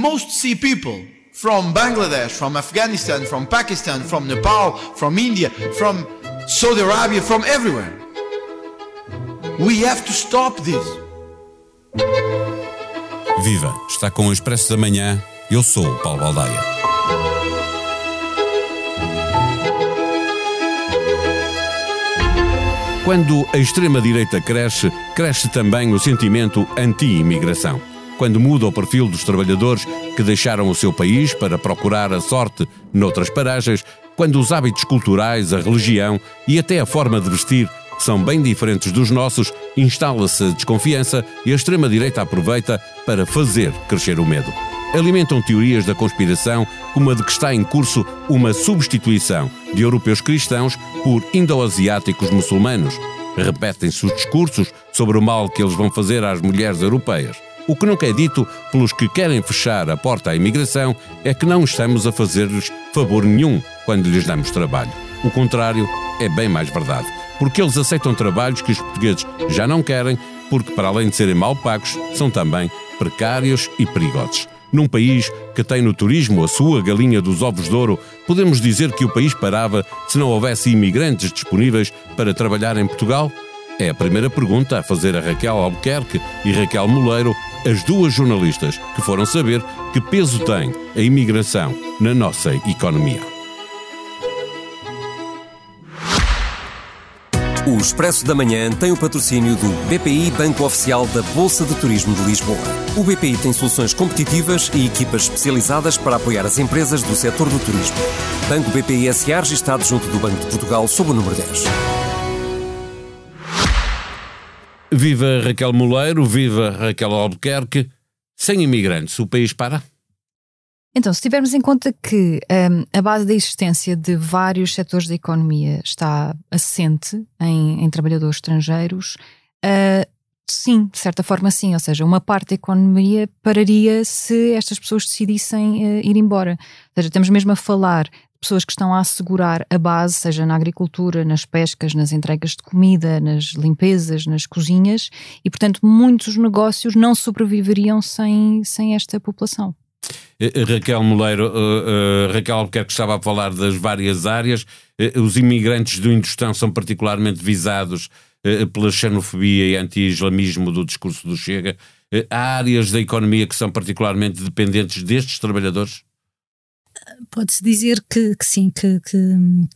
most see people from Bangladesh, from Afghanistan, from Pakistan, from Nepal, from India, from Saudi Arabia, from everywhere. We have to stop this. Viva! Está com o Expresso da Manhã. Eu sou o Paulo Baldaia. Quando a extrema-direita cresce, cresce também o sentimento anti-imigração. Quando muda o perfil dos trabalhadores que deixaram o seu país para procurar a sorte noutras paragens, quando os hábitos culturais, a religião e até a forma de vestir são bem diferentes dos nossos, instala-se a desconfiança e a extrema-direita aproveita para fazer crescer o medo. Alimentam teorias da conspiração como a de que está em curso uma substituição de europeus cristãos por indo-asiáticos muçulmanos. Repetem-se os discursos sobre o mal que eles vão fazer às mulheres europeias. O que nunca é dito pelos que querem fechar a porta à imigração é que não estamos a fazer-lhes favor nenhum quando lhes damos trabalho. O contrário é bem mais verdade, porque eles aceitam trabalhos que os portugueses já não querem, porque, para além de serem mal pagos, são também precários e perigosos. Num país que tem no turismo a sua galinha dos ovos de ouro, podemos dizer que o país parava se não houvesse imigrantes disponíveis para trabalhar em Portugal? É a primeira pergunta a fazer a Raquel Albuquerque e Raquel Moleiro, as duas jornalistas que foram saber que peso tem a imigração na nossa economia. O Expresso da Manhã tem o patrocínio do BPI Banco Oficial da Bolsa de Turismo de Lisboa. O BPI tem soluções competitivas e equipas especializadas para apoiar as empresas do setor do turismo. Banco BPI SA registado junto do Banco de Portugal sob o número 10. Viva Raquel Moleiro, viva Raquel Albuquerque. Sem imigrantes, o país para? Então, se tivermos em conta que um, a base da existência de vários setores da economia está assente em, em trabalhadores estrangeiros, uh, sim, de certa forma sim. Ou seja, uma parte da economia pararia se estas pessoas decidissem uh, ir embora. Ou seja, estamos mesmo a falar pessoas que estão a assegurar a base, seja na agricultura, nas pescas, nas entregas de comida, nas limpezas, nas cozinhas, e portanto muitos negócios não sobreviveriam sem, sem esta população. Eh, eh, Raquel Moleiro, uh, uh, Raquel Albuquerque estava a falar das várias áreas. Uh, os imigrantes do Indostão são particularmente visados pela xenofobia e anti-islamismo do discurso do Chega. há áreas da economia que são particularmente dependentes destes trabalhadores? Pode-se dizer que, que sim, que, que,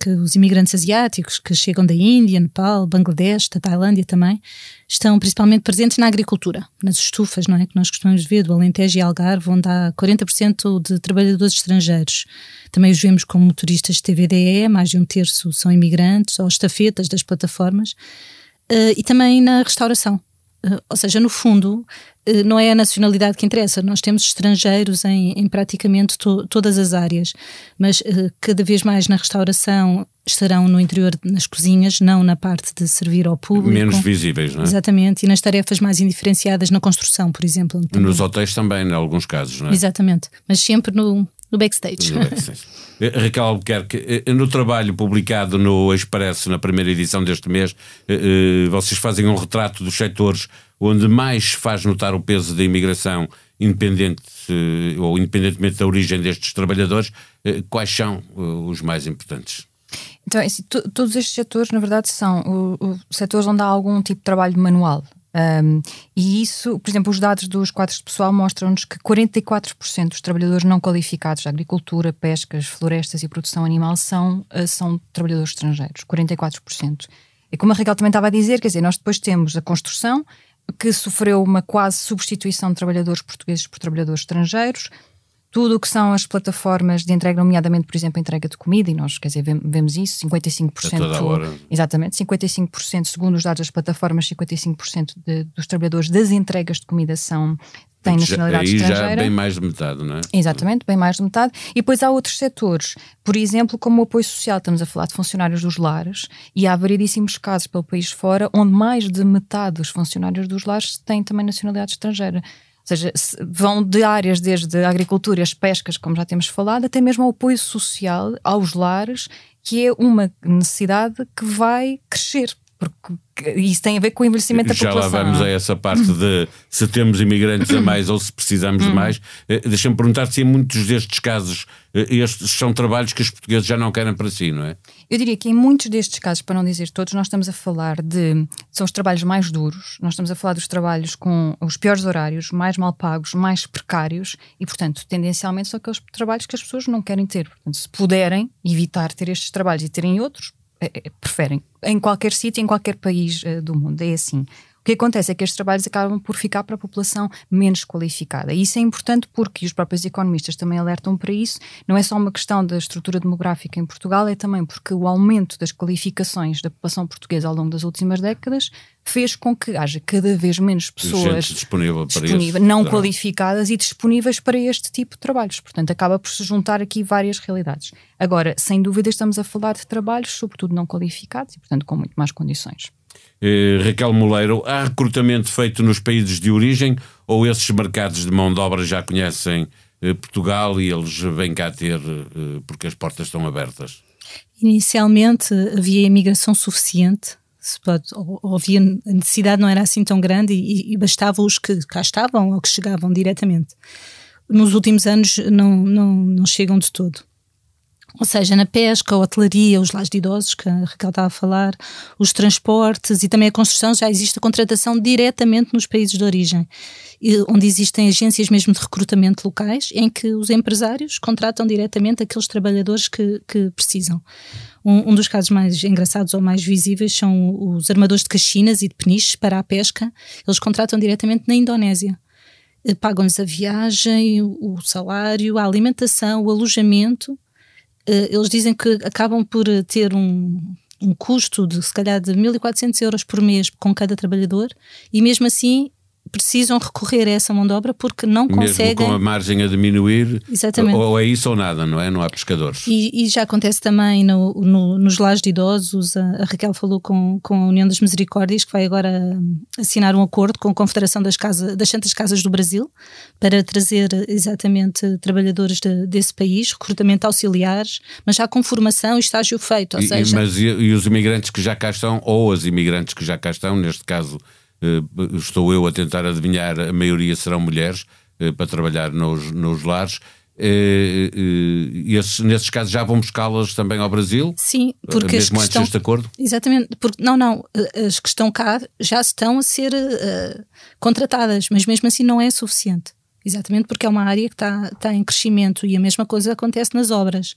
que, os imigrantes asiáticos que chegam da Índia, Nepal, Bangladesh, da Tailândia também, estão principalmente presentes na agricultura, nas estufas, não é? Que nós costumamos ver do Alentejo e Algarve, onde há 40% de trabalhadores estrangeiros. Também os vemos como motoristas de TVDE, mais de um terço são imigrantes, ou estafetas das plataformas, uh, e também na restauração. Uh, ou seja, no fundo, eh, não é a nacionalidade que interessa. Nós temos estrangeiros em, em praticamente to, todas as áreas, mas uh, cada vez mais na restauração estarão no interior, nas cozinhas, não na parte de servir ao público. Menos visíveis, não é? Exatamente, e nas tarefas mais indiferenciadas na construção, por exemplo. Nos hotéis também, em alguns casos, não é? Exatamente, mas sempre no, no backstage. No backstage. Eh, Raquel Albuquerque, no trabalho publicado no Expresso, na primeira edição deste mês, vocês fazem um retrato dos setores onde mais faz notar o peso da imigração, independente ou independentemente da origem destes trabalhadores, eh, quais são eh, os mais importantes? Então, é assim, todos estes setores, na verdade, são o, o, setores onde há algum tipo de trabalho manual. Um, e isso, por exemplo, os dados dos quadros de pessoal mostram-nos que 44% dos trabalhadores não qualificados da agricultura, pescas, florestas e produção animal são, eh, são trabalhadores estrangeiros. 44%. E como a Raquel também estava a dizer, quer dizer, nós depois temos a construção, que sofreu uma quase substituição de trabalhadores portugueses por trabalhadores estrangeiros. Tudo o que são as plataformas de entrega, nomeadamente, por exemplo, a entrega de comida, e nós, quer dizer, vemos isso, 55%. A toda hora. Exatamente, 55%, segundo os dados das plataformas, 55% de, dos trabalhadores das entregas de comida são tem nacionalidade aí estrangeira. já bem mais de metade, não é? Exatamente, bem mais de metade. E depois há outros setores, por exemplo, como o apoio social, estamos a falar de funcionários dos lares, e há variedíssimos casos pelo país fora, onde mais de metade dos funcionários dos lares têm também nacionalidade estrangeira. Seja, vão de áreas desde a agricultura e as pescas, como já temos falado, até mesmo ao apoio social aos lares, que é uma necessidade que vai crescer porque isso tem a ver com o envelhecimento da Já população. Já lá vamos a essa parte de se temos imigrantes a mais ou se precisamos de mais. Eh, deixa-me perguntar se em muitos destes casos eh, estes são trabalhos que os portugueses já não querem para si, não é? Eu diria que em muitos destes casos, para não dizer todos, nós estamos a falar de. são os trabalhos mais duros, nós estamos a falar dos trabalhos com os piores horários, mais mal pagos, mais precários e, portanto, tendencialmente são aqueles trabalhos que as pessoas não querem ter. Portanto, se puderem evitar ter estes trabalhos e terem outros, preferem. Em qualquer sítio, em qualquer país uh, do mundo. É assim. O que acontece é que estes trabalhos acabam por ficar para a população menos qualificada. E isso é importante porque, os próprios economistas também alertam para isso, não é só uma questão da estrutura demográfica em Portugal, é também porque o aumento das qualificações da população portuguesa ao longo das últimas décadas fez com que haja cada vez menos pessoas disponível disponível, não qualificadas e disponíveis para este tipo de trabalhos. Portanto, acaba por se juntar aqui várias realidades. Agora, sem dúvida, estamos a falar de trabalhos, sobretudo não qualificados e, portanto, com muito mais condições. Eh, Raquel Moleiro, há recrutamento feito nos países de origem ou esses mercados de mão de obra já conhecem eh, Portugal e eles vêm cá ter eh, porque as portas estão abertas? Inicialmente havia imigração suficiente, havia a necessidade não era assim tão grande e, e bastava os que cá estavam ou que chegavam diretamente. Nos últimos anos não, não, não chegam de todo. Ou seja, na pesca, a hotelaria, os lares de idosos, que a Raquel estava a falar, os transportes e também a construção, já existe a contratação diretamente nos países de origem, onde existem agências mesmo de recrutamento locais, em que os empresários contratam diretamente aqueles trabalhadores que, que precisam. Um, um, dos casos mais engraçados ou mais visíveis são os armadores de caxinas e de peniches para a pesca. Eles contratam diretamente na Indonésia. Eh, pagam-lhes a viagem, o salário, a alimentação, o alojamento eles dizem que acabam por eh, ter um, um custo de se calhar de 1.400 euros por mês com cada trabalhador e mesmo assim precisam recorrer a essa mão de obra porque não Mesmo conseguem. com a margem a diminuir, Exatamente. ou é isso ou nada, não é? Não há pescadores. E, e já acontece também no, no, nos lares de idosos. A, Raquel falou com, com a União das Misericórdias que vai agora assinar um acordo com a Confederação das, Casa, das Santas Casas do Brasil para trazer exatamente trabalhadores de, desse país, recrutamento auxiliares, mas já com formação e estágio feito. Ou e, seja, mas e, e os imigrantes que já cá estão, ou as imigrantes que já cá estão, neste caso estou eu a tentar adivinhar, a maioria serão mulheres eh, para trabalhar nos, nos lares. Eh, esses, nesses casos já vão buscá-las também ao Brasil? Sim, porque mesmo antes estão, deste acordo? Exatamente, porque não, não, as que estão cá já estão a ser uh, contratadas, mas mesmo assim não é suficiente. Exatamente porque é uma área que está, está em crescimento e a mesma coisa acontece nas obras.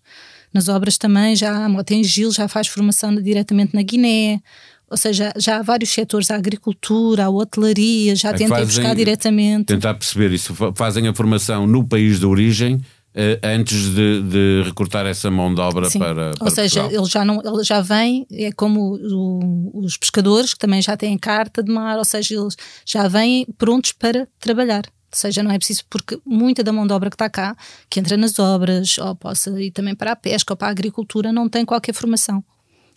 Nas obras também já a Motengil já faz formação diretamente na Guiné, ou seja, já há vários setores, a agricultura, a hotelaria, já é tentem buscar diretamente. Tentar perceber isso, fazem a formação no país de origem eh, antes de, de, recrutar essa mão de obra Sim. para, para Ou seja, Portugal. ele já, não, ele já vem, é como o, os pescadores que também já têm carta de mar, ou seja, eles já vêm prontos para trabalhar. Ou seja, não é preciso, porque muita da mão de obra que está cá, que entra nas obras, ou possa ir também para a pesca ou para a agricultura, não tem qualquer formação.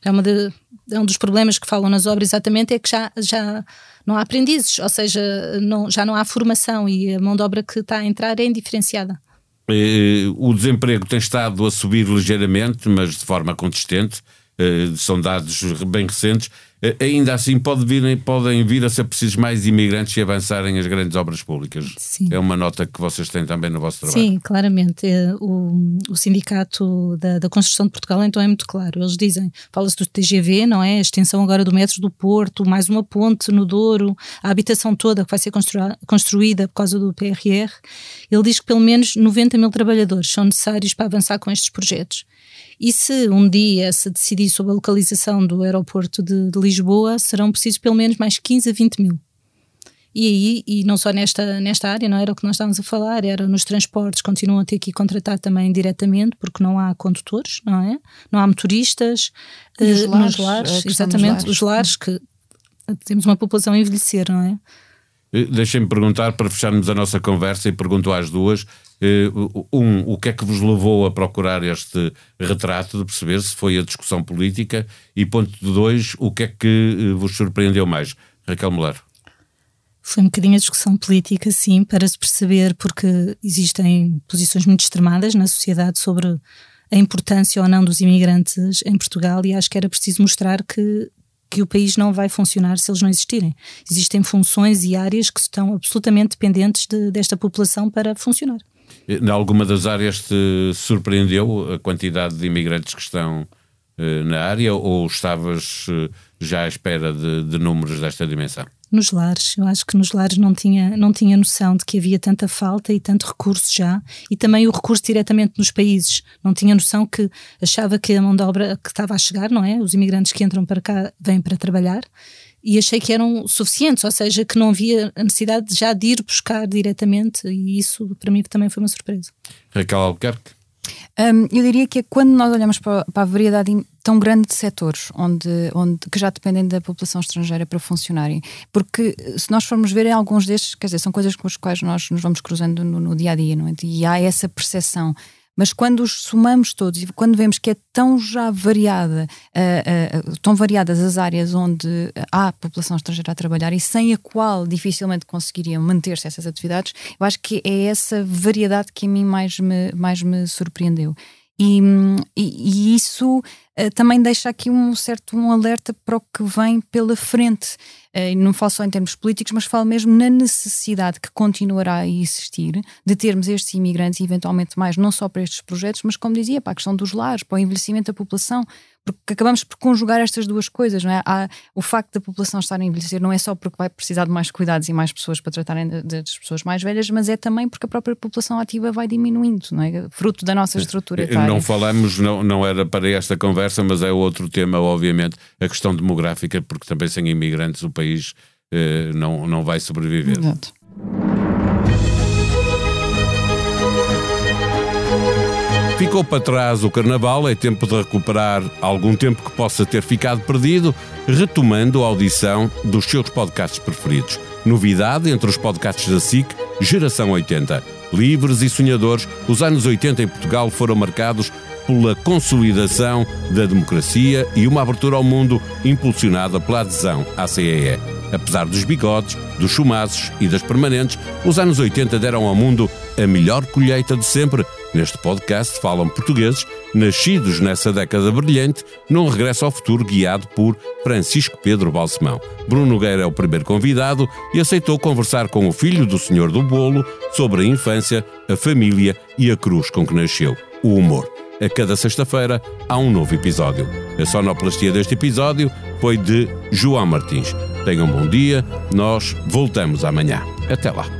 É, uma de, um dos problemas que falam nas obras exatamente, é que já, já não há aprendizes, ou seja, não, já não há formação e a mão de obra que está a entrar é indiferenciada. O desemprego tem estado a subir ligeiramente, mas de forma consistente. Eh, são dados bem recentes. Eh, ainda assim, pode vir, podem vir a ser precisos mais imigrantes e avançarem as grandes obras públicas. Sim. É uma nota que vocês têm também no vosso trabalho. Sim, claramente. É, o, o Sindicato da, da, Construção de Portugal, então, é muito claro. Eles dizem, fala-se do TGV, não é? A extensão agora do metro do Porto, mais uma ponte no Douro, a habitação toda que vai ser construída por causa do PRR. Ele diz que pelo menos 90 mil trabalhadores são necessários para avançar com estes projetos. E se um dia se decidir sobre a localização do aeroporto de, de Lisboa, serão precisos pelo menos mais 15 a 20 mil. E aí, e não só nesta, nesta área, não era o que nós estávamos a falar, era nos transportes, continuam a ter que contratar também diretamente, porque não há condutores, não é? Não há motoristas. Nos uh, lares, nos lares exatamente, os lares, que temos uma população a envelhecer, não é? Eh, deixem-me perguntar, para fecharmos a nossa conversa, e pergunto às duas: eh, um, o que é que vos levou a procurar este retrato, de perceber se foi a discussão política? E ponto dois, o que é que eh, vos surpreendeu mais? Raquel Muller. Foi um bocadinho a discussão política, sim, para se perceber, porque existem posições muito extremadas na sociedade sobre a importância ou não dos imigrantes em Portugal, e acho que era preciso mostrar que que o país não vai funcionar se eles não existirem. Existem funções e áreas que estão absolutamente dependentes de, desta população para funcionar. Em alguma das áreas te surpreendeu a quantidade de imigrantes que estão eh, na área ou estavas eh, já à espera de, de números desta dimensão? nos lares. Eu acho que nos lares não tinha, não tinha noção de que havia tanta falta e tanto recurso já, e também o recurso diretamente nos países. Não tinha noção que achava que a mão de obra que estava a chegar, não é? Os imigrantes que entram para cá vêm para trabalhar. E achei que eram suficientes, ou seja, que não havia a necessidade já de ir buscar diretamente, e isso para mim também foi uma surpresa. Raquel Albuquerque? Um, eu diria que é quando nós olhamos para, para, a variedade tão grande de setores onde, onde, que já dependem da população estrangeira para funcionarem, porque se nós formos ver em alguns destes, quer dizer, são coisas com as quais nós nos vamos cruzando no, no dia a dia, não é? E há essa percepção mas quando os somamos todos e quando vemos que é tão já variada, uh, uh, tão variadas as áreas onde há população estrangeira a trabalhar e sem a qual dificilmente conseguiriam manter-se essas atividades, eu acho que é essa variedade que a mim mais me, mais me surpreendeu. E, e, isso uh, também deixa aqui um certo um alerta para o que vem pela frente. Uh, não falo só em termos políticos, mas falo mesmo na necessidade que continuará a existir de termos estes imigrantes eventualmente mais, não só para estes projetos, mas como dizia, para a questão dos lares, para o envelhecimento da população, porque acabamos por conjugar estas duas coisas, não é? Há, o facto da população estar a envelhecer não é só porque vai precisar de mais cuidados e mais pessoas para tratarem das pessoas mais velhas, mas é também porque a própria população ativa vai diminuindo, não é? Fruto da nossa estrutura etária. Não falamos, não, não era para esta conversa, mas é outro tema, obviamente, a questão demográfica, porque também sem imigrantes o país eh, não, não vai sobreviver. Exato. Ficou para trás o Carnaval, é tempo de recuperar algum tempo que possa ter ficado perdido, retomando a audição dos seus podcasts preferidos. Novidade entre os podcasts da SIC, Geração 80. Livres e sonhadores, os anos 80 em Portugal foram marcados pela consolidação da democracia e uma abertura ao mundo impulsionada pela adesão à CEE. Apesar dos bigodes, dos chumazes e das permanentes, os anos 80 deram ao mundo a melhor colheita de sempre Neste podcast falam portugueses nascidos nessa década brilhante, num regresso ao futuro guiado por Francisco Pedro Balsemão. Bruno Nogueira é o primeiro convidado e aceitou conversar com o filho do Senhor do Bolo sobre a infância, a família e a cruz com que nasceu, o humor. A cada sexta-feira há um novo episódio. A sonoplastia deste episódio foi de João Martins. Tenham um bom dia, nós voltamos amanhã. Até lá.